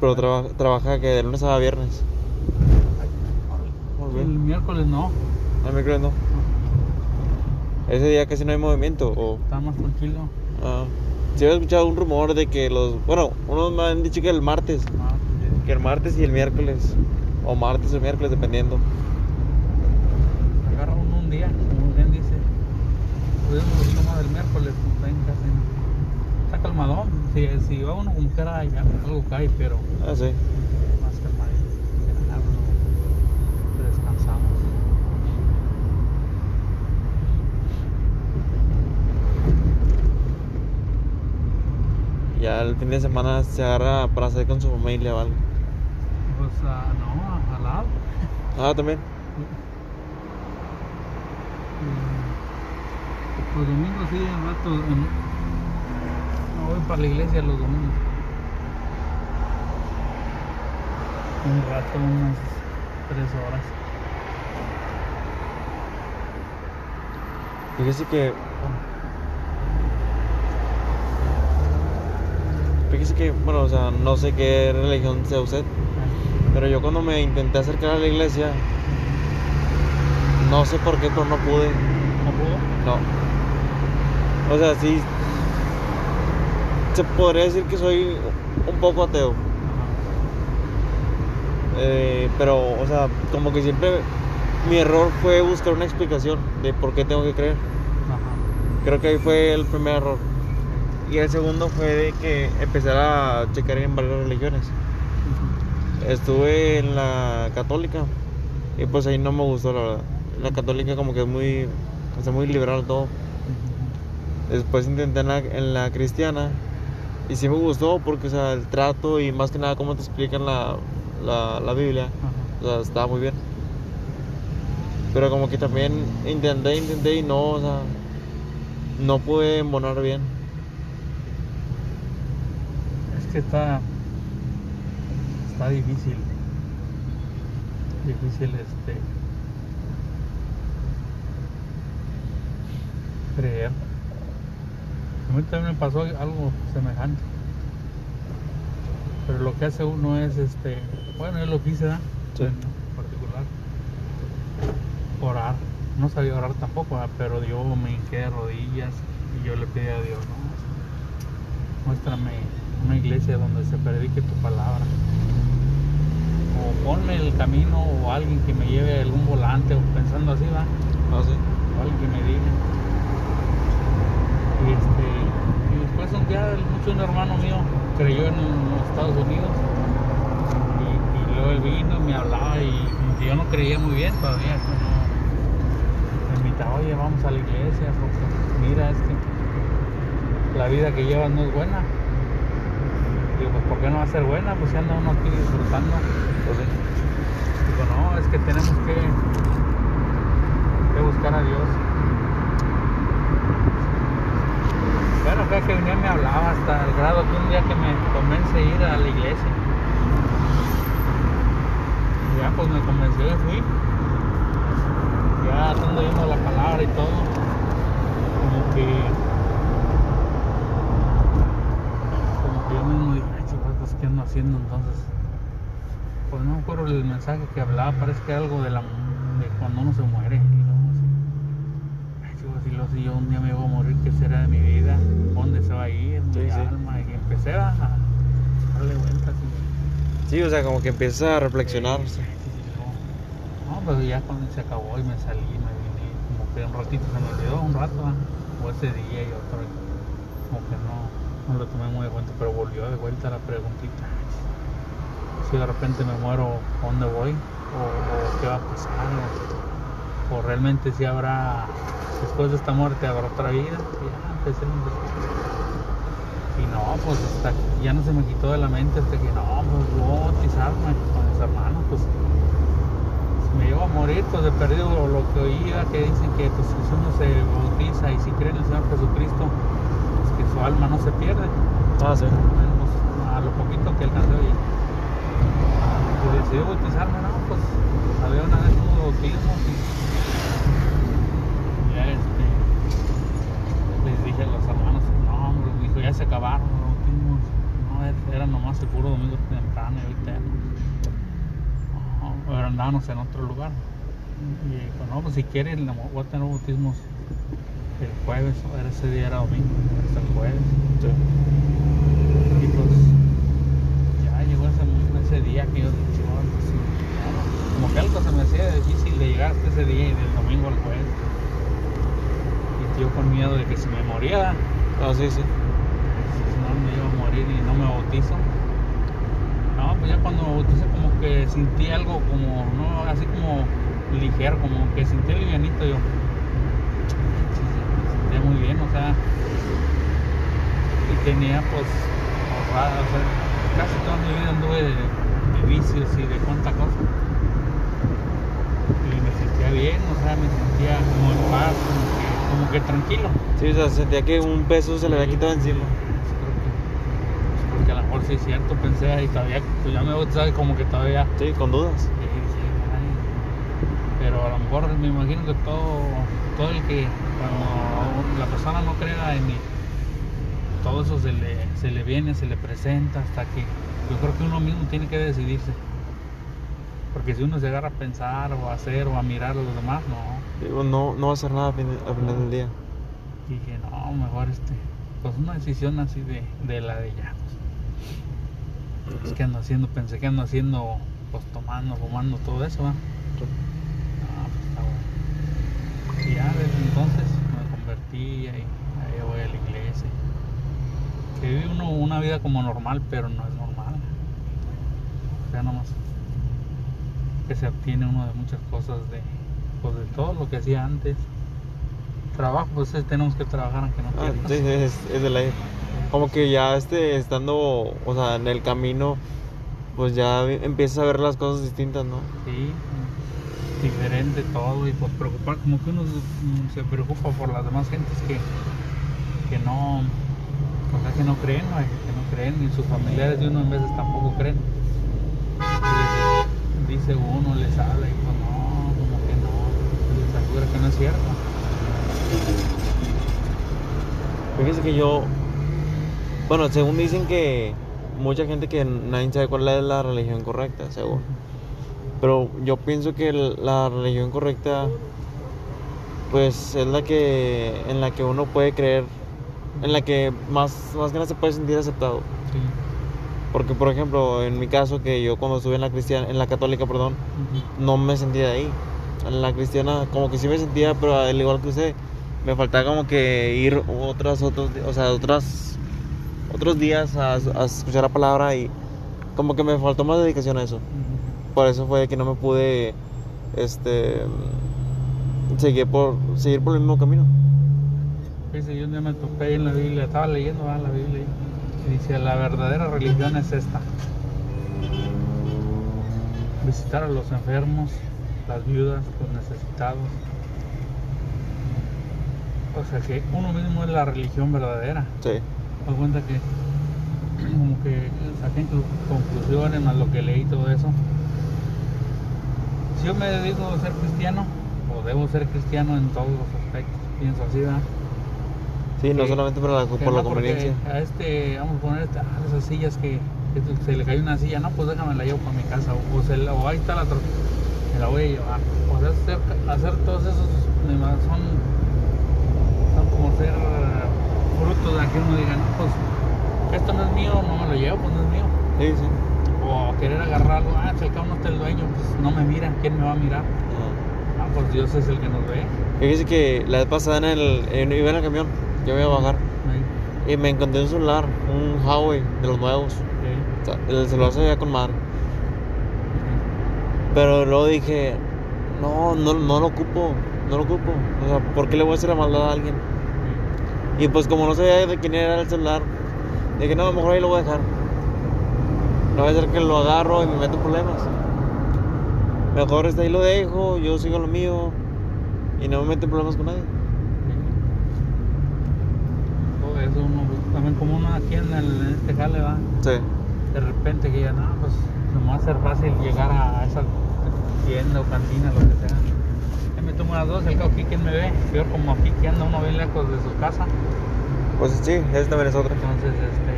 Pero traba- trabaja que de lunes a viernes. Muy El miércoles no, El miércoles no. Ese día casi no hay movimiento. O, está más tranquilo. ah, sí había escuchado un rumor de que los... Bueno, unos me han dicho que el martes. Ah, Que el martes y el miércoles. O martes o miércoles, dependiendo. agarra uno un día, como bien dice. Pudimos un más del miércoles, pues está en casa. Está calmadón. Si, si va uno como quiera, algo cae, pero Ah, sí. más calmadito. Descansamos. Ya el fin de semana se agarra para salir con su familia o algo. Pues ah, no, al lado. Ah, también. Los domingos sí, un rato. en- No voy para la iglesia los domingos. Un rato, unas tres horas. Fíjese que. Fíjese que, bueno, o sea, no sé qué religión sea usted, pero yo cuando me intenté acercar a la iglesia, no sé por qué, pero no pude. ¿No pudo? No. O sea, sí. Se podría decir que soy un poco ateo. eh, pero, o sea, como que siempre mi error fue buscar una explicación de por qué tengo que creer. Ajá. Creo que ahí fue el primer error. Y el segundo fue de que empezar a checar en varias religiones. Estuve en la católica y pues ahí no me gustó la verdad. La católica como que es muy, o sea, muy liberal todo. Después intenté en la, en la cristiana y sí me gustó porque o sea, el trato y más que nada cómo te explican la, la, la Biblia, Ajá. o sea, estaba muy bien. Pero como que también intenté, intenté y no, o sea, no pude embonar bien. Es que está. Está difícil. Difícil este. Creer. A mí también me pasó algo semejante. Pero lo que hace uno es este. Bueno, yo lo quise, ¿verdad? Sí. En particular. Orar. No sabía orar tampoco, ¿verdad? pero yo me hinqué de rodillas y yo le pedí a Dios, ¿no? muéstrame una iglesia donde se predique tu palabra. O ponme el camino o alguien que me lleve algún volante o pensando así, va. Ah, sí. O alguien que me diga. Y este. Día el- mucho un hermano mío creyó en los Estados Unidos. Y, luego él vino me hablaba y como yo no creía muy bien todavía. no- me invitaba, oye, vamos a la iglesia, porque mira, es que la vida que llevas no es buena. Digo, pues ¿por qué no va a ser buena? Pues si anda uno aquí disfrutando. Pues. Digo, no, es que tenemos que buscar a Dios. Bueno, cada que venía me hablaba hasta el grado que un día que me convence ir a la iglesia. Ya pues me convenció y fui. Ya estando viendo la palabra y todo. Como que como que yo mismo dije, ay chicos, qué ando haciendo entonces. Pues no me acuerdo el mensaje que hablaba, parece que algo de la de cuando uno se muere. Y luego así, ay chicos, y luego si yo un día me voy a morir, ¿qué será de mi vida? ¿Dónde se va a ir mi Sí, sí. alma? Y empecé a a darle vueltas y Sí, o sea, como que empiezas a reflexionar. Sí, sí, sí, no. No, pero ya cuando se acabó y me salí, me vine, como que un ratito se me olvidó, un rato, o ese día y otro, como que no, no lo tomé muy de cuenta, pero volvió de vuelta la preguntita. Si de repente me muero, ¿a dónde voy? ¿O, o qué va a pasar? ¿O, o realmente si habrá, después de esta muerte, habrá otra vida? Y ya empecé a investigar. Y no, pues hasta ya no se me quitó de la mente hasta que no, pues a bautizarme con mis hermanos, pues si me llevo a morir, pues he perdido lo que oía, que dicen que pues, si uno se bautiza y si cree en el Señor Jesucristo, pues que su alma no se pierde, Ah, sí. menos a lo poquito que alcancé. Y decidí bautizarme, no, pues había una vez unos bautismos y ya este les dije a los hermanos, no hombre, dijo, ya se acabaron los bautismos, no, er- era nomás el puro domingo temprano y ahorita no. Pero andábamos en otro lugar. Y dijo, no, pues si quieres, voy a tener bautismos el jueves, o era ese día era domingo, hasta el jueves. Sí. Y pues ya llegó ese, ese día que yo dije, "No, pues, ya, como que algo se me hacía difícil de llegar hasta ese día y del domingo al jueves. Y yo con miedo de que se me moría, Ah, sí, sí. Si no me iba a morir y no me bautizo. No, pues ya cuando me bauticé como que sentí algo como, no, así como ligero, como que sentí livianito yo. Sí, sí, me sentía muy bien, o sea, y tenía pues ahorrada, o sea, casi toda mi vida anduve de, de vicios y de cuánta cosa. Y me sentía bien, o sea, me sentía como en paz, como que, como que tranquilo. Sí, o sea, sentía que un peso se le había quitado encima. Sí, creo que- pues, porque a lo mejor sí es cierto, pensé y todavía, pues ya me bautizaba y como que todavía. Sí, con dudas. sí, dije, "Ay". Pero a lo mejor me imagino que todo, todo el que, cuando la persona no crea en mí, todo eso se le, se le viene, se le presenta hasta que yo creo que uno mismo tiene que decidirse. Porque si uno se agarra a pensar o a hacer o a mirar a los demás, no. Digo, no, no va a hacer nada al final del día. Dije, no, mejor este, pues una decisión así de, de la de ya. Pues, Pues, ¿qué ando haciendo? Pensé que ando haciendo, pues tomando, fumando, todo eso, ¿va? Ah, pues está bueno. Y ya desde entonces me convertí y ahí, ahí voy a la iglesia. Que vive uno una vida como normal, pero no es normal. O sea, nomás que se obtiene uno de muchas cosas de, pues de todo lo que hacía antes. Trabajo, pues es- tenemos que trabajar aunque no Ah, quieras. es, es de ley. Como que ya este, estando, o sea, en el camino, pues ya empiezas a ver las cosas distintas, ¿no? Sí, diferente todo y pues preocupar, como que uno mm, se preocupa por las demás gentes que, que no, o sea, que no creen, vaya, que no creen y sus familiares de uno en veces tampoco creen. Y dice, dice uno, les habla y pues no, como que no, les asegura que no es cierto. Fíjese que yo, bueno, según dicen que mucha gente que nadie sabe cuál es la religión correcta, según. Pero yo pienso que la religión correcta, pues es la que, en la que uno puede creer, en la que más, más que nada se puede sentir aceptado. Sí. Porque, por ejemplo, en mi caso, que yo cuando estuve en la cristiana, en la católica, perdón, no me sentía ahí. En la cristiana, como que sí me sentía, pero al igual que usted, me faltaba como que ir otras, otros, o sea, otras, otros días a, a escuchar la palabra y como que me faltó más dedicación a eso. Por eso fue que no me pude, este, seguir por, seguir por el mismo camino. Fíjese, yo un día me topé en la Biblia, estaba leyendo ah, la Biblia y dice, la verdadera religión es esta. Visitar a los enfermos, las viudas, los necesitados. O sea que uno mismo es la religión verdadera. Sí, doy cuenta que como que saqué inclu- conclusiones más lo que leí todo eso. Si yo me dedico a ser cristiano, o debo ser cristiano en todos los aspectos, pienso así, ¿verdad? sí, no solamente por la, por conveniencia. A este, vamos a poner esta- ah, esas sillas que, que se le cayó una silla, no, pues déjame la llevo para mi casa, o, o se o ahí está la otra, me la voy a llevar. O sea, hacer, hacer todos esos son como ser frutos de que uno diga, no, pues esto no es mío, no me lo llevo, pues no es mío. Sí, sí. O querer agarrar algo, ah, si cabo no está el dueño, pues no me mira, ¿quién me va a mirar? Ah. Ah, pues Dios es el que nos ve. Fíjese que la vez pasada en el, en- iba en el camión, yo me iba a bajar. Y me encontré un celular, un Huawei de los nuevos. sea, el celular se veía con madre. Pero luego dije, no, no, no lo ocupo, no lo ocupo. O sea, ¿por qué le voy a hacer la maldad a alguien? Y pues como no sabía de quién era el celular, dije, no, a lo mejor ahí lo voy a dejar. No va a ser que lo agarro y me meto en problemas. Mejor está ahí lo dejo, yo sigo lo mío y no me meto en problemas con nadie. Todo eso uno, pues, también como uno aquí en, el, en este jale va, Sí. de repente que ya no, pues me va a hacer fácil llegar a esa tienda o cantina, lo que sea. Las dos, al cabo aquí quien me ve, peor como aquí que anda uno bien lejos de su casa. Pues sí, esa también es otra. Entonces, este,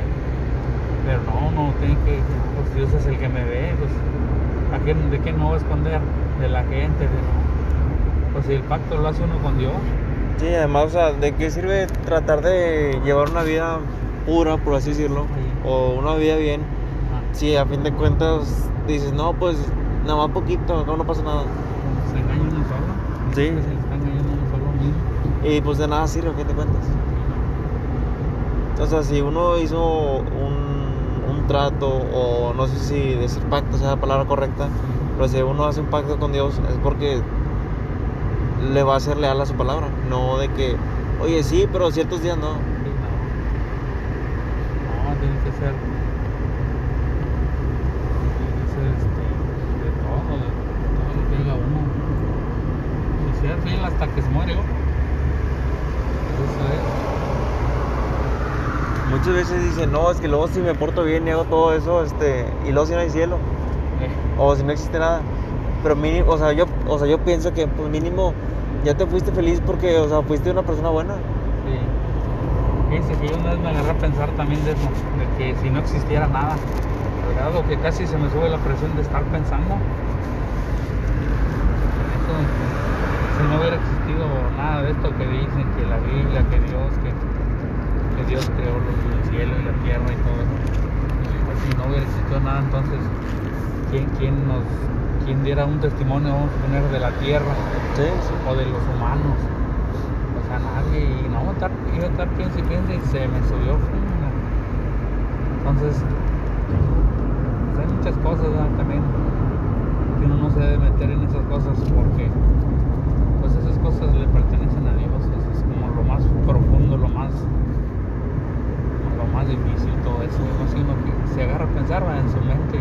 Pero no, uno tiene que, pues Dios es el que me ve, pues, ¿a quién- ¿de qué me voy a esconder? De la gente, de, pues si el pacto lo hace uno con Dios. Sí, además, o sea, ¿de qué sirve tratar de llevar una vida pura, por así decirlo? Sí. O una vida bien. Ah, Si a fin de cuentas dices, no, pues nada más poquito, no, no pasa nada. se engaña uno solo. Sí. Se mismo. Y pues de nada sirve, fin de cuentas. O sea, si uno hizo un, un trato, o no sé si decir pacto sea la palabra correcta, pero si uno hace un pacto con Dios es porque le va a ser leal a su palabra. No de que, oye, sí, pero ciertos días no. Sí, no. No, tiene que ser. Tiene que ser este, de todo, de todo lo que haga uno. Y ser fiel hasta que se muere, ¿no? Eso es. Muchas veces dicen, no, es que luego si me porto bien y hago todo eso, este, y luego si no hay cielo, Eh, o si no existe nada. Pero mínimo, o sea, yo, o sea, yo pienso que pues mínimo ya te fuiste feliz porque, o sea, fuiste una persona buena. sí. Fíjense que yo una vez me agarré a pensar también de eso, de que si no existiera nada, grado que casi se me sube la presión de estar pensando. Eso, si no hubiera existido nada de esto que dicen, que la Biblia, que Dios, que Dios creó los- el cielo y la tierra y todo eso. Pues si no hubiera existido nada, entonces, ¿quién, quién nos quién diera un testimonio, vamos a poner, de la tierra? Sí, sí. o de los humanos. O sea, nadie. Y no, estar, iba a estar piensa y piensa y se me subió. Entonces, pues hay muchas cosas ¿verdad? también que uno no se debe meter en esas cosas porque pues esas cosas le pertenecen a Dios. Eso es como lo más profundo, lo más más difícil todo eso. No sé uno que se agarra a pensar en su mente,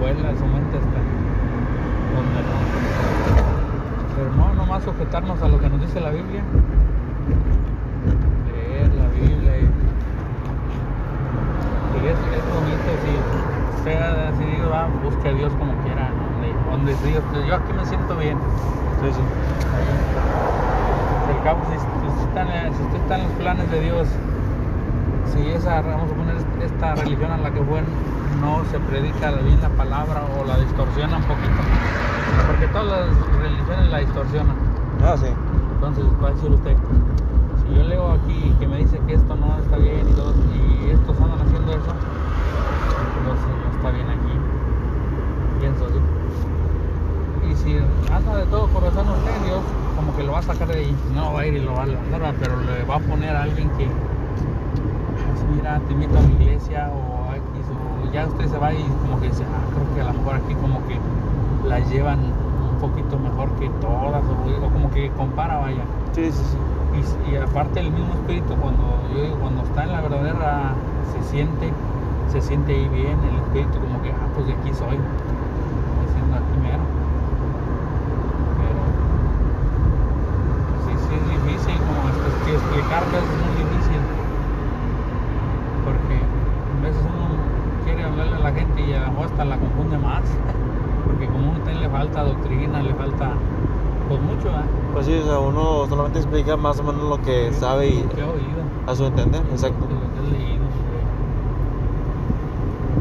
vuela en su mente hasta donde no. Pero no, nomás sujetarnos a lo que nos dice la Biblia. Leer la Biblia y, es, es bonito si usted ha decidido, va, busque a Dios como quiera, donde, donde Dios, yo aquí me siento bien. Al cabo, si, si usted está en, si usted está en los planes de Dios, si esa, vamos a poner esta religión a la que fue, no se predica bien la palabra o la distorsiona un poquito, porque todas las religiones la distorsionan. Ah, sí. Entonces va a decir usted, si yo leo aquí que me dice que esto no está bien y, todo, y estos andan haciendo eso, entonces no está bien aquí. Pienso yo. Y si anda de todo corazón usted, Dios como que lo va a sacar de ahí. No va a ir y lo va a lanzar, pero le va a poner a alguien que, pues mira, te invito a mi iglesia o X, o ya usted se va y como que dice, ah, creo que a lo mejor aquí como que la llevan un poquito mejor que todas, o, como que compara, vaya. Sí, sí, sí. Y, y aparte el mismo espíritu cuando yo digo, cuando está en la verdadera se siente se siente ahí bien el espíritu como que ah pues de aquí soy diciendo aquí mero pero sí sí es difícil como explicar es muy difícil porque a veces uno quiere hablarle a la gente y a lo mejor hasta la confunde más porque como uno también le falta doctrina le falta pues mucho ¿eh? Pues sí, o sea, uno solamente explica más o menos lo que sabe y que a su entender, exacto. lo que leído.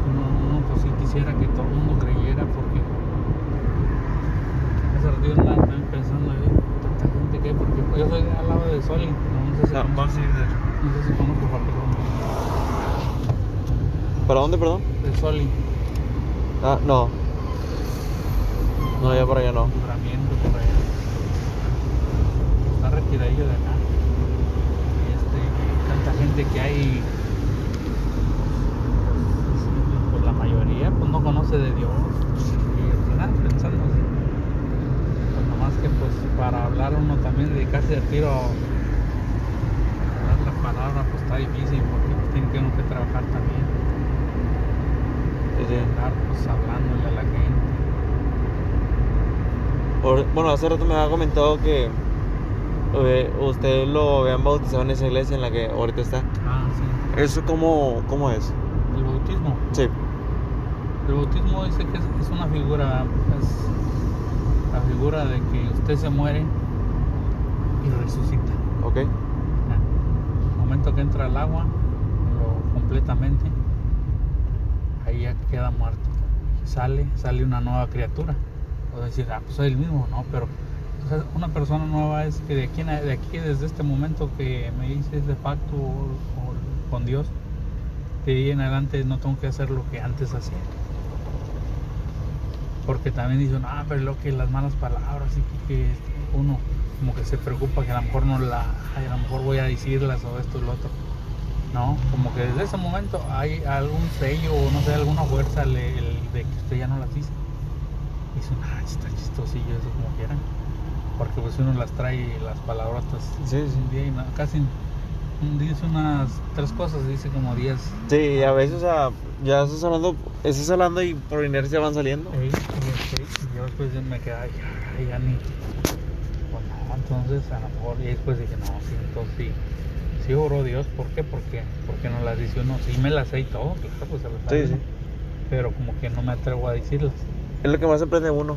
Uno, uno, pues sí quisiera que todo el mundo creyera porque ratito andaba también pensando yo, tanta gente que porque yo soy al lado de Soli, no, sé si No, a de- no sé si conozco ¿Para dónde, perdón? de Soli, Ah, no. No, ya para allá no. libramiento por allá. Está retiradillo de acá. Y este, tanta gente que hay pues la mayoría pues no conoce de Dios y al final pensando así pues nomás que pues para hablar uno también dedicarse de tiro a dar la palabra pues está difícil porque pues, tiene que uno que trabajar también Pues hablándole a la gente Por- bueno, hace rato me había comentado que eh, usted lo habían bautizado en esa iglesia en la que ahorita está. ah sí ¿Eso cómo, cómo es? el bautismo Sí. El bautismo dice que es, es una figura, es la figura de que usted se muere y resucita. Ok. El momento que entra al agua, lo completamente, ahí ya queda muerto. Sale, sale una nueva criatura. O decir, ah, pues soy el mismo, no, pero una persona nueva es que de aquí, de aquí, desde este momento que me hice ese pacto con Dios, de ahí en adelante no tengo que hacer lo que antes hacía. Porque también dicen, ah, pero lo que las malas palabras y que, uno como que se preocupa que a lo mejor no la, a lo mejor voy a decirlas o esto y lo otro. No, como que desde ese momento hay algún sello o no sé, alguna fuerza le- el- de que usted ya no las dice. Y dicen, ah, está chistosillo eso como quieran. Porque pues uno las trae las palabrotas Sí, sí. un día y casi dice unas tres cosas, dice como diez. Sí, a veces, o sea, ya estás hablando, estás hablando y por inercia van saliendo. Ey, ey, y yo después me quedaba, ya, ya ni. Pues no, entonces a lo mejor, y después dije, no, sí, entonces sí. Sí oró Dios, ¿por qué? Porque, porque no las dice uno, sí me las sé y todo, claro, pues se las sabe Sí. Pero como que no me atrevo a decirlas. Es lo que más sorprende a uno.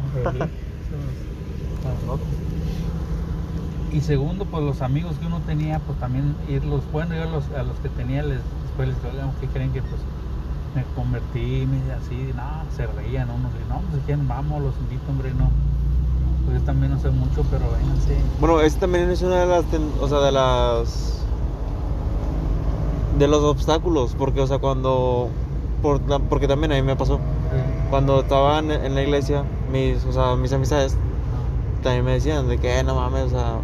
Y segundo, pues los amigos que uno tenía, pues también irlos, bueno, yo a los, a los que tenía les, después les digo, ¿qué creen que pues me convertí, me así, no, se reían unos, y no, pues quieren, vamos, los invito, hombre, no. Pues yo también no sé mucho, pero vénganse. Bueno, ese también es una de las, ten- o sea, de las, de los obstáculos, porque, o sea, cuando, por, porque también a mí me pasó, cuando estaba en, en la iglesia, mis, o sea, mis amistades también me decían de que, "Eh, no mames, o sea,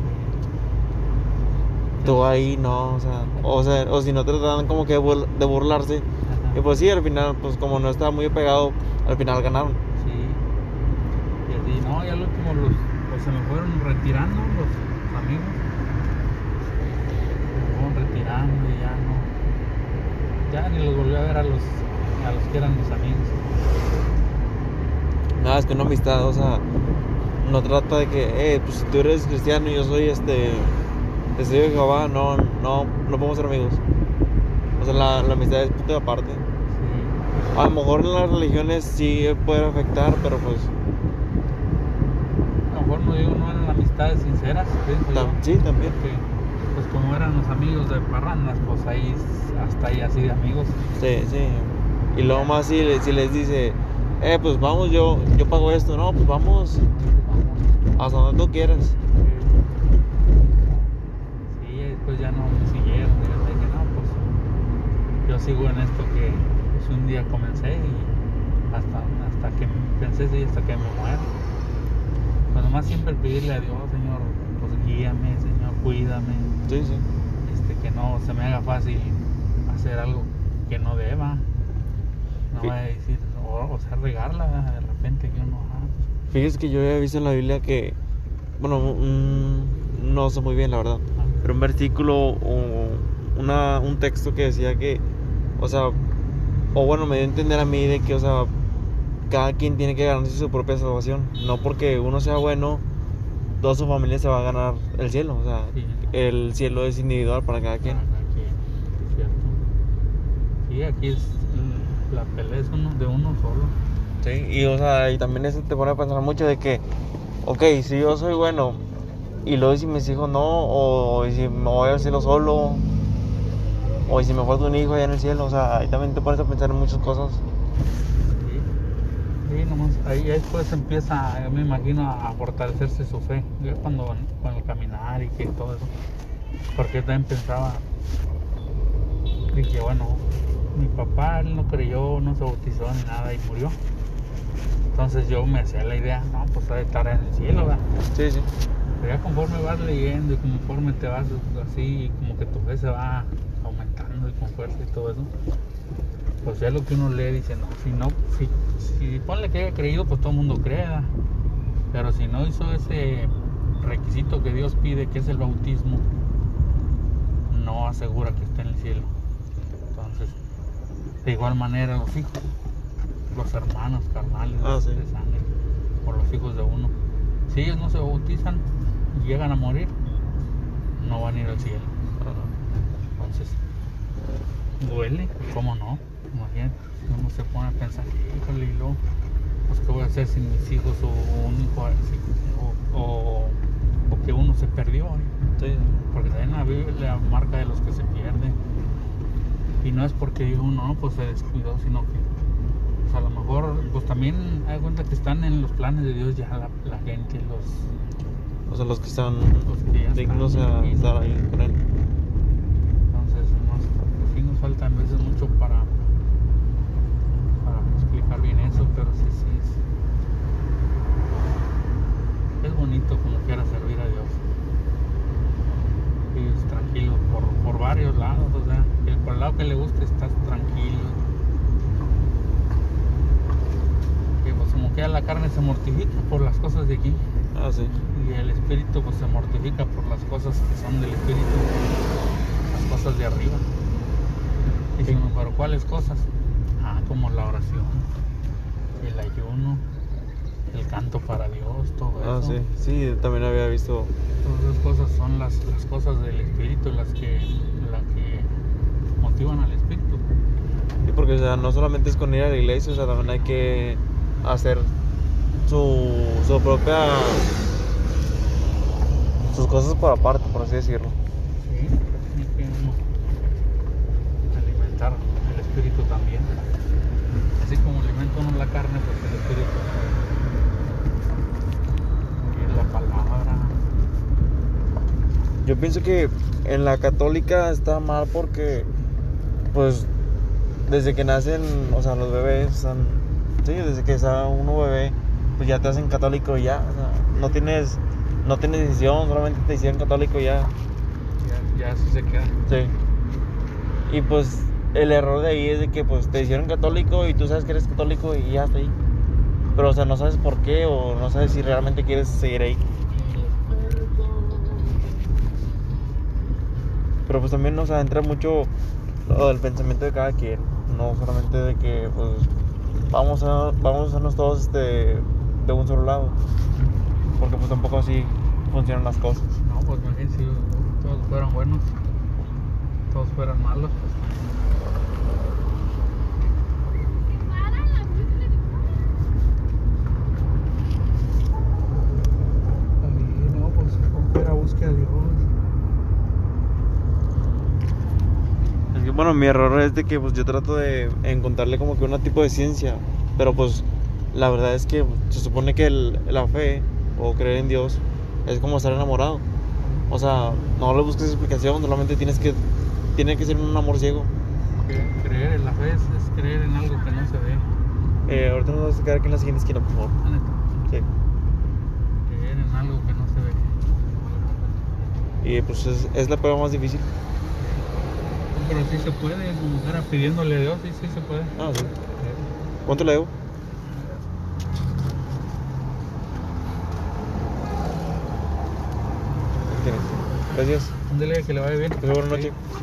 tú ahí no, o sea, o sea, o si no trataban como que de bur- de burlarse, y pues sí, al final, pues como no estaba muy pegado, al final ganaron. Sí. Y así, no, ya al último los, pues se me fueron retirando los amigos. Se me fueron retirando y ya no. Ya ni los volví a ver a los, a los que eran mis amigos. Nada, es que una amistad, o sea, no trata de que, eh, pues si tú eres cristiano y yo soy este, testigo de Jehová, no, no, no podemos ser amigos. O sea, la, la amistad es punto de aparte. Sí. A lo mejor en las religiones sí puede afectar, pero pues, A lo mejor no digo, no eran amistades sinceras, pienso yo. tam- sí, también. Porque, pues como eran los amigos de parrandas, pues ahí hasta ahí así de amigos. Sí, sí. Y luego más si, le- si les dice, eh, pues vamos, yo, yo pago esto, no, pues vamos hasta donde tú quieras. Sí, después ya no me siguieron. Yo dije, no, pues yo sigo en esto que pues, un día comencé y hasta, hasta que pensé, sí, hasta que me muera. Pues nomás siempre pedirle a Dios, Señor, pues guíame, Señor, cuídame, Sí, sí. este, que no se me haga fácil hacer algo que no deba. No vaya a decir, o, o sea, regarla de repente que uno, ah, Fíjese que yo había visto en la Biblia que, bueno, no sé muy bien la verdad, ah, pero un versículo o una, un texto que decía que, o sea, o bueno, me dio a entender a mí de que, o sea, cada quien tiene que ganarse su propia salvación. No porque uno sea bueno, toda su familia se va a ganar el cielo. O sea, Sí. el cielo es individual para cada quien. Para cada quien, es cierto. Sí, aquí es mm, la pelea es uno de uno solo. Sí, y o sea, y también eso te pone a pensar mucho de que, ok, si yo soy bueno, y luego si mis hijos no, o, si me voy al cielo solo, o si me falta un hijo allá en el cielo, o sea, ahí también te pones a pensar en muchas cosas. Nomás ahí ahí después empieza, yo me imagino, a fortalecerse su fe. Yo cuando con el caminar y que todo eso. Porque yo también pensaba, dije, bueno, mi papá él no creyó, no se bautizó ni nada y murió. Entonces yo me hacía la idea, no, pues ha de estar en el cielo, ¿verdad? Sí, sí. Pero ya conforme vas leyendo y conforme te vas así, como que tu fe se va aumentando y con fuerza y todo eso, pues ya lo que uno lee dice, no, si no, si, si ponle que haya creído, pues todo el mundo crea. Pero si no hizo ese requisito que Dios pide, que es el bautismo, no asegura que esté en el cielo. Entonces, de igual manera los hijos, los hermanos carnales Ah, sí. de sangre, o los hijos de uno, si ellos no se bautizan y llegan a morir, no van a ir al cielo. Entonces, duele, ¿cómo no? Imagínate, uno se pone a pensar, híjole, y luego, pues, ¿qué voy a hacer sin mis hijos o un hijo? O, o, o que uno se perdió, porque también la Biblia marca de los que se pierden. Y no es porque diga uno, no, pues se descuidó, sino que pues a lo mejor, pues también hay cuenta que están en los planes de Dios ya la, la gente, los O sea, los que están Los que ya dignos están a estar ahí con él. Entonces, nos, pues sí nos falta a veces mucho para, para explicar bien eso, pero sí, sí. Es, es bonito como quiera servir a Dios. Y es tranquilo por, por varios lados, o sea, que por el lado que le guste estás tranquilo. Que pues como quiera la carne se mortifica por las cosas de aquí. Ah, sí. Y el espíritu pues se mortifica por las cosas que son del espíritu, las cosas de arriba. Pero ¿cuáles cosas? Ah, como la oración, el ayuno, el canto para Dios, todo Ah, eso. sí. Sí, también había visto. Todas esas cosas son las, las cosas del espíritu, las que, las que motivan al espíritu. Sí, porque o sea, no solamente es con ir a la iglesia, o sea, también hay que hacer su, su propia. sus cosas por aparte, por así decirlo. Sí, hay que uno alimentar el espíritu también. Así como alimenta uno la carne, pues el espíritu. Y la palabra. Yo pienso que en la católica está mal porque, pues, desde que nacen, o sea, los bebés, están, sí, desde que está uno bebé, pues ya te hacen católico y ya, o sea, no tienes, no tienes decisión, solamente te hicieron católico y ya, Ya, ya así se queda. sí. Y pues el error de ahí es de que pues te hicieron católico y tú sabes que eres católico y ya está ahí. Pero o sea, no sabes por qué o no sabes si realmente quieres seguir ahí. Pero pues también, o sea, entra mucho lo del pensamiento de cada quien. No solamente de que, pues, vamos a, vamos a hacernos todos este, de un solo lado. Porque pues tampoco así funcionan las cosas. No, pues imagínense si todos fueran buenos, todos fueran malos Ay, no, pues como quiera busque a Dios. Es que, bueno, mi error es de que pues yo trato de encontrarle como que un tipo de ciencia. Pero pues la verdad es que se supone que el- la fe o creer en Dios es como estar enamorado. O sea, no le busques explicación, solamente tienes que, tiene que ser un amor ciego. Creer en la fe es, es creer en algo que no se ve. Eh, ahorita nos vamos a quedar aquí en la siguiente esquina, por favor. Neta, Sí. Creer en algo que no se ve. Y pues es, es la prueba más difícil. Pero sí se puede, quiera pidiéndole a Dios, sí, sí se puede. Ah, sí. ¿Cuánto le debo? Gracias. Ándele, que le vaya bien. Que tenga buena noche.